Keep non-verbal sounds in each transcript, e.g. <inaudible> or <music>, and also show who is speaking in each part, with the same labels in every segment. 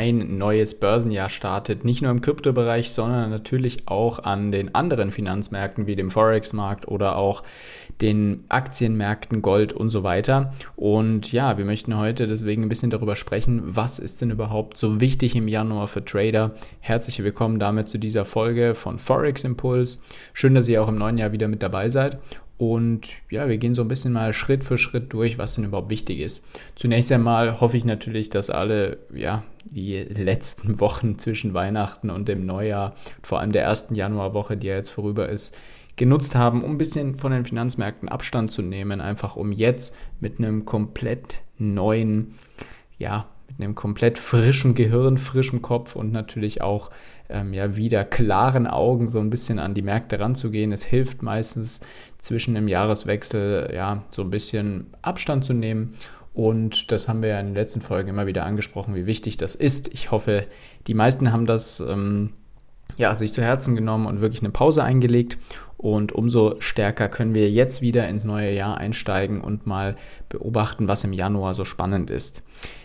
Speaker 1: ein neues Börsenjahr startet. Nicht nur im Kryptobereich, sondern natürlich auch an den anderen Finanzmärkten wie dem Forex-Markt oder auch den Aktienmärkten, Gold und so weiter. Und ja, wir möchten heute deswegen ein bisschen darüber sprechen, was ist denn überhaupt so wichtig im Januar für Trader. Herzlich willkommen damit zu dieser Folge von Forex Impuls. Schön, dass ihr auch im neuen Jahr wieder mit dabei seid. Und ja, wir gehen so ein bisschen mal Schritt für Schritt durch, was denn überhaupt wichtig ist. Zunächst einmal hoffe ich natürlich, dass alle ja, die letzten <laughs> Wochen zwischen Weihnachten und dem Neujahr, vor allem der ersten Januarwoche, die ja jetzt vorüber ist, genutzt haben, um ein bisschen von den Finanzmärkten Abstand zu nehmen, einfach um jetzt mit einem komplett neuen, ja, mit einem komplett frischen Gehirn, frischem Kopf und natürlich auch ähm, ja wieder klaren Augen so ein bisschen an die Märkte ranzugehen. Es hilft meistens zwischen dem Jahreswechsel ja so ein bisschen Abstand zu nehmen. Und das haben wir ja in den letzten Folgen immer wieder angesprochen, wie wichtig das ist. Ich hoffe, die meisten haben das ähm, ja, sich zu Herzen genommen und wirklich eine Pause eingelegt. Und umso stärker können wir jetzt wieder ins neue Jahr einsteigen und mal beobachten, was im Januar so spannend ist.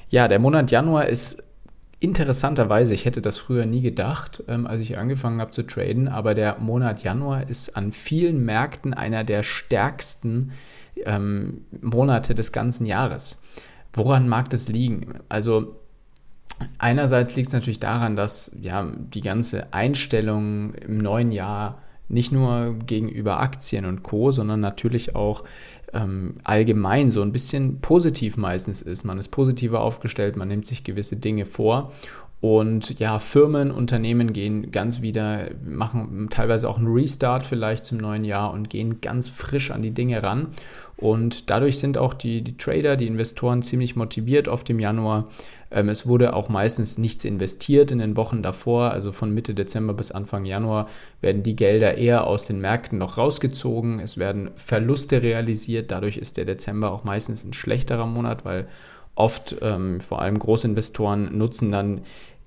Speaker 1: Ja, der Monat Januar ist interessanterweise, ich hätte das früher nie gedacht, ähm, als ich angefangen habe zu traden, aber der Monat Januar ist an vielen Märkten einer der stärksten ähm, Monate des ganzen Jahres. Woran mag das liegen? Also einerseits liegt es natürlich daran, dass ja die ganze Einstellung im neuen Jahr nicht nur gegenüber Aktien und Co, sondern natürlich auch ähm, allgemein so ein bisschen positiv meistens ist. Man ist positiver aufgestellt, man nimmt sich gewisse Dinge vor und ja, Firmen, Unternehmen gehen ganz wieder, machen teilweise auch einen Restart vielleicht zum neuen Jahr und gehen ganz frisch an die Dinge ran. Und dadurch sind auch die, die Trader, die Investoren ziemlich motiviert auf dem Januar. Ähm, es wurde auch meistens nichts investiert in den Wochen davor, also von Mitte Dezember bis Anfang Januar werden die Gelder eher aus den Märkten noch rausgezogen. Es werden Verluste realisiert. Dadurch ist der Dezember auch meistens ein schlechterer Monat, weil oft ähm, vor allem Großinvestoren nutzen dann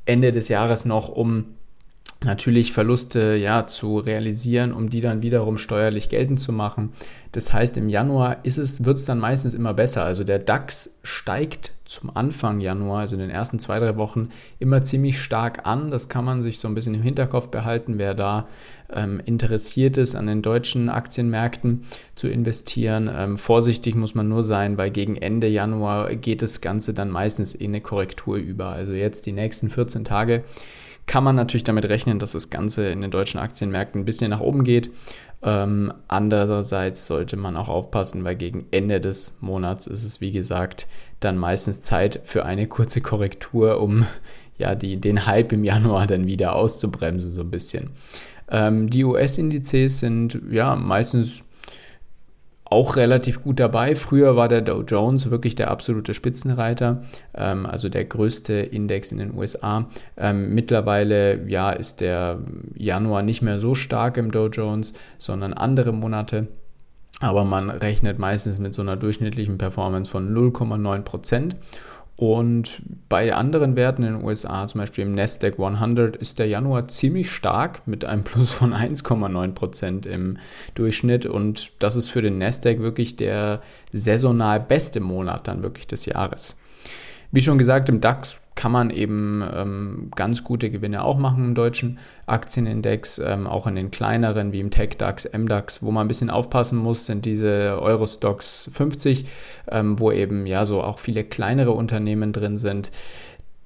Speaker 1: Ende des Jahres noch, um natürlich Verluste ja zu realisieren, um die dann wiederum steuerlich geltend zu machen. Das heißt, im Januar ist es, wird es dann meistens immer besser. Also der DAX steigt zum Anfang Januar, also in den ersten zwei, drei Wochen, immer ziemlich stark an. Das kann man sich so ein bisschen im Hinterkopf behalten, wer da ähm, interessiert ist, an den deutschen Aktienmärkten zu investieren. Ähm, vorsichtig muss man nur sein, weil gegen Ende Januar geht das Ganze dann meistens in eine Korrektur über. Also jetzt die nächsten 14 Tage kann man natürlich damit rechnen, dass das Ganze in den deutschen Aktienmärkten ein bisschen nach oben geht. Ähm, andererseits sollte man auch aufpassen, weil gegen Ende des Monats ist es, wie gesagt, dann meistens Zeit für eine kurze Korrektur, um ja die, den Hype im Januar dann wieder auszubremsen, so ein bisschen. Ähm, die US-Indizes sind ja meistens auch relativ gut dabei. Früher war der Dow Jones wirklich der absolute Spitzenreiter, ähm, also der größte Index in den USA. Ähm, mittlerweile ja, ist der Januar nicht mehr so stark im Dow Jones, sondern andere Monate. Aber man rechnet meistens mit so einer durchschnittlichen Performance von 0,9 Prozent. Und bei anderen Werten in den USA, zum Beispiel im Nasdaq 100, ist der Januar ziemlich stark mit einem <laughs> Plus von 1,9% im Durchschnitt. Und das ist für den Nasdaq wirklich der saisonal beste Monat dann wirklich des Jahres. Wie schon gesagt, im DAX kann man eben ähm, ganz gute Gewinne auch machen im deutschen Aktienindex, ähm, auch in den kleineren wie im TechDAX, MDAX, wo man ein bisschen aufpassen muss, sind diese Eurostox 50, ähm, wo eben ja so auch viele kleinere Unternehmen drin sind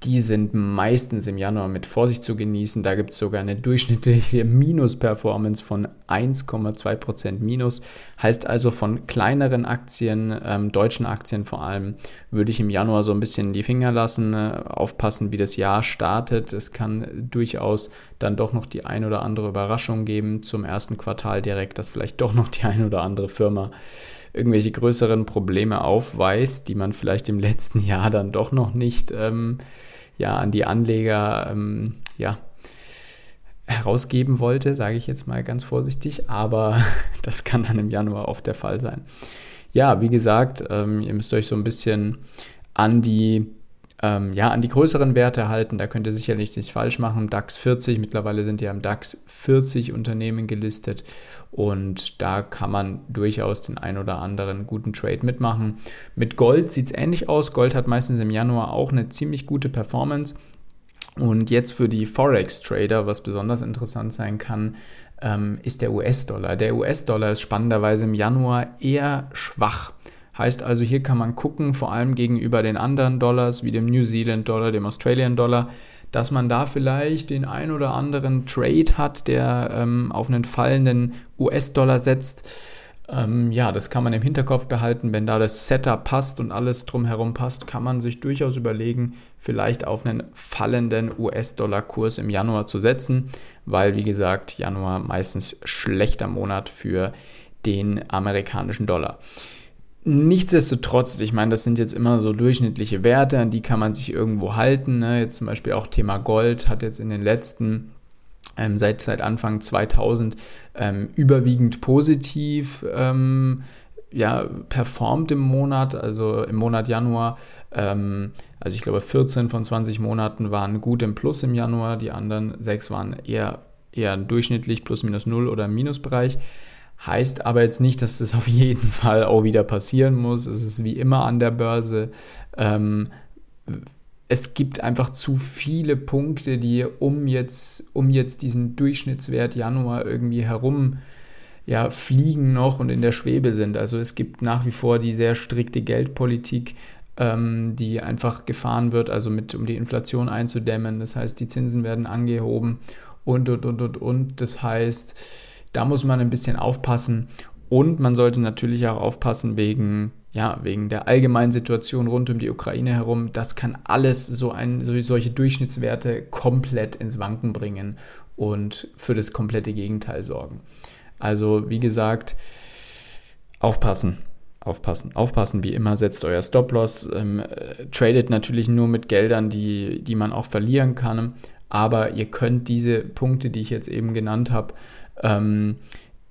Speaker 1: die sind meistens im Januar mit Vorsicht zu genießen. Da gibt es sogar eine durchschnittliche <laughs> Minus-Performance von 1,2% Minus. Heißt also von kleineren Aktien, ähm, deutschen Aktien vor allem, würde ich im Januar so ein bisschen die Finger lassen, äh, aufpassen, wie das Jahr startet. Es kann durchaus dann doch noch die ein oder andere Überraschung geben zum ersten Quartal direkt, dass vielleicht doch noch die <laughs> ein oder andere Firma irgendwelche größeren Probleme aufweist, die man vielleicht im letzten Jahr dann doch noch nicht ähm, ja, an die Anleger ähm, ja, herausgeben wollte, sage ich jetzt mal ganz vorsichtig, aber <laughs> das kann dann im Januar oft der Fall sein. Ja, wie gesagt, ähm, ihr müsst euch so ein bisschen an die ähm, ja, an die größeren Werte halten. Da könnt ihr sicherlich nichts falsch machen. DAX 40, mittlerweile sind ja im DAX 40 Unternehmen gelistet und da kann man durchaus den ein oder anderen guten Trade mitmachen. Mit Gold sieht es ähnlich aus. Gold hat meistens im Januar auch eine ziemlich gute Performance. Und jetzt für die Forex-Trader, was besonders interessant sein kann, ähm, ist der US-Dollar. Der US-Dollar ist spannenderweise im Januar eher schwach. Heißt also, hier kann man gucken, vor allem gegenüber den anderen Dollars, wie dem New Zealand Dollar, dem Australian Dollar, dass man da vielleicht den ein oder anderen Trade hat, der ähm, auf einen fallenden US-Dollar setzt. Ähm, ja, das kann man im Hinterkopf behalten. Wenn da das Setup passt und alles drumherum passt, kann man sich durchaus überlegen, vielleicht auf einen fallenden US-Dollar-Kurs im Januar zu setzen, weil, wie gesagt, Januar meistens schlechter Monat für den amerikanischen Dollar. Nichtsdestotrotz, ich meine, das sind jetzt immer so durchschnittliche Werte, an die kann man sich irgendwo halten. Ne? Jetzt zum Beispiel auch Thema Gold hat jetzt in den letzten, ähm, seit, seit Anfang 2000, ähm, überwiegend positiv ähm, ja, performt im Monat, also im Monat Januar. Ähm, also ich glaube, 14 von 20 Monaten waren gut im Plus im Januar, die anderen sechs waren eher, eher durchschnittlich plus minus null oder im Minusbereich. Heißt aber jetzt nicht, dass das auf jeden Fall auch wieder passieren muss. Es ist wie immer an der Börse. Ähm, es gibt einfach zu viele Punkte, die um jetzt, um jetzt diesen Durchschnittswert Januar irgendwie herum ja, fliegen noch und in der Schwebe sind. Also es gibt nach wie vor die sehr strikte Geldpolitik, ähm, die einfach gefahren wird, also mit, um die Inflation einzudämmen. Das heißt, die Zinsen werden angehoben und, und, und, und, und. Das heißt, da muss man ein bisschen aufpassen und man sollte natürlich auch aufpassen wegen, ja, wegen der allgemeinen Situation rund um die Ukraine herum. Das kann alles so ein, so, solche Durchschnittswerte komplett ins Wanken bringen und für das komplette Gegenteil sorgen. Also, wie gesagt, aufpassen. Aufpassen, aufpassen, wie immer, setzt euer Stop-Loss, ähm, tradet natürlich nur mit Geldern, die, die man auch verlieren kann, aber ihr könnt diese Punkte, die ich jetzt eben genannt habe, ähm,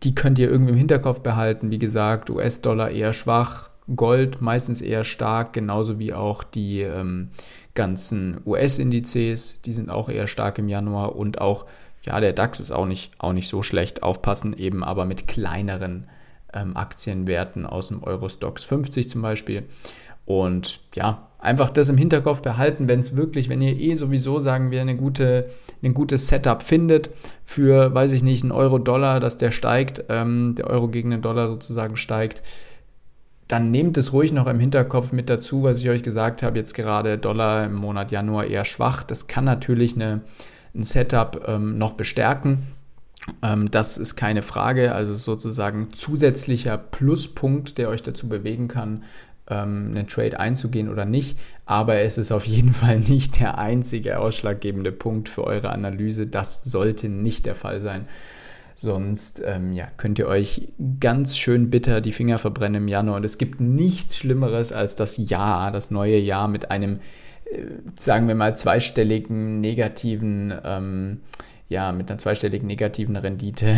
Speaker 1: die könnt ihr irgendwie im Hinterkopf behalten. Wie gesagt, US-Dollar eher schwach, Gold meistens eher stark, genauso wie auch die ähm, ganzen US-Indizes, die sind auch eher stark im Januar und auch, ja, der DAX ist auch nicht, auch nicht so schlecht, aufpassen eben aber mit kleineren ähm, Aktienwerten aus dem Eurostox 50 zum Beispiel. Und ja, einfach das im Hinterkopf behalten, wenn es wirklich, wenn ihr eh sowieso, sagen wir, eine gute, ein gutes Setup findet für, weiß ich nicht, einen Euro-Dollar, dass der steigt, ähm, der Euro gegen den Dollar sozusagen steigt, dann nehmt es ruhig noch im Hinterkopf mit dazu, was ich euch gesagt habe, jetzt gerade Dollar im Monat Januar eher schwach. Das kann natürlich eine, ein Setup ähm, noch bestärken. Ähm, das ist keine Frage, also sozusagen zusätzlicher Pluspunkt, der euch dazu bewegen kann, ähm, einen Trade einzugehen oder nicht. Aber es ist auf jeden <laughs> Fall nicht der einzige ausschlaggebende Punkt für eure Analyse. Das sollte nicht der Fall sein. Sonst ähm, ja, könnt ihr euch ganz schön bitter die Finger verbrennen im Januar. Und es gibt nichts Schlimmeres als das Jahr, das neue Jahr mit einem, äh, sagen wir mal, zweistelligen negativen, ähm, ja, mit einer zweistelligen negativen Rendite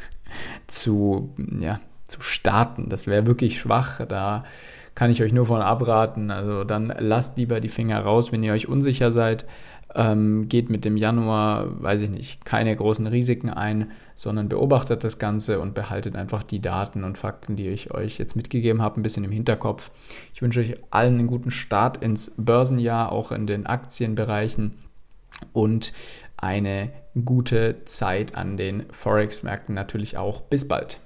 Speaker 1: <laughs> zu, ja, zu starten. Das wäre wirklich schwach. Da kann ich euch nur von abraten. Also dann lasst lieber die Finger raus, wenn ihr euch unsicher seid. Ähm, geht mit dem Januar, weiß ich nicht, keine großen Risiken ein, sondern beobachtet das Ganze und behaltet einfach die Daten und Fakten, die ich euch jetzt mitgegeben habe, ein bisschen im Hinterkopf. Ich wünsche euch allen einen guten Start ins Börsenjahr, auch in den Aktienbereichen und eine gute Zeit an den Forex-Märkten natürlich auch. Bis bald.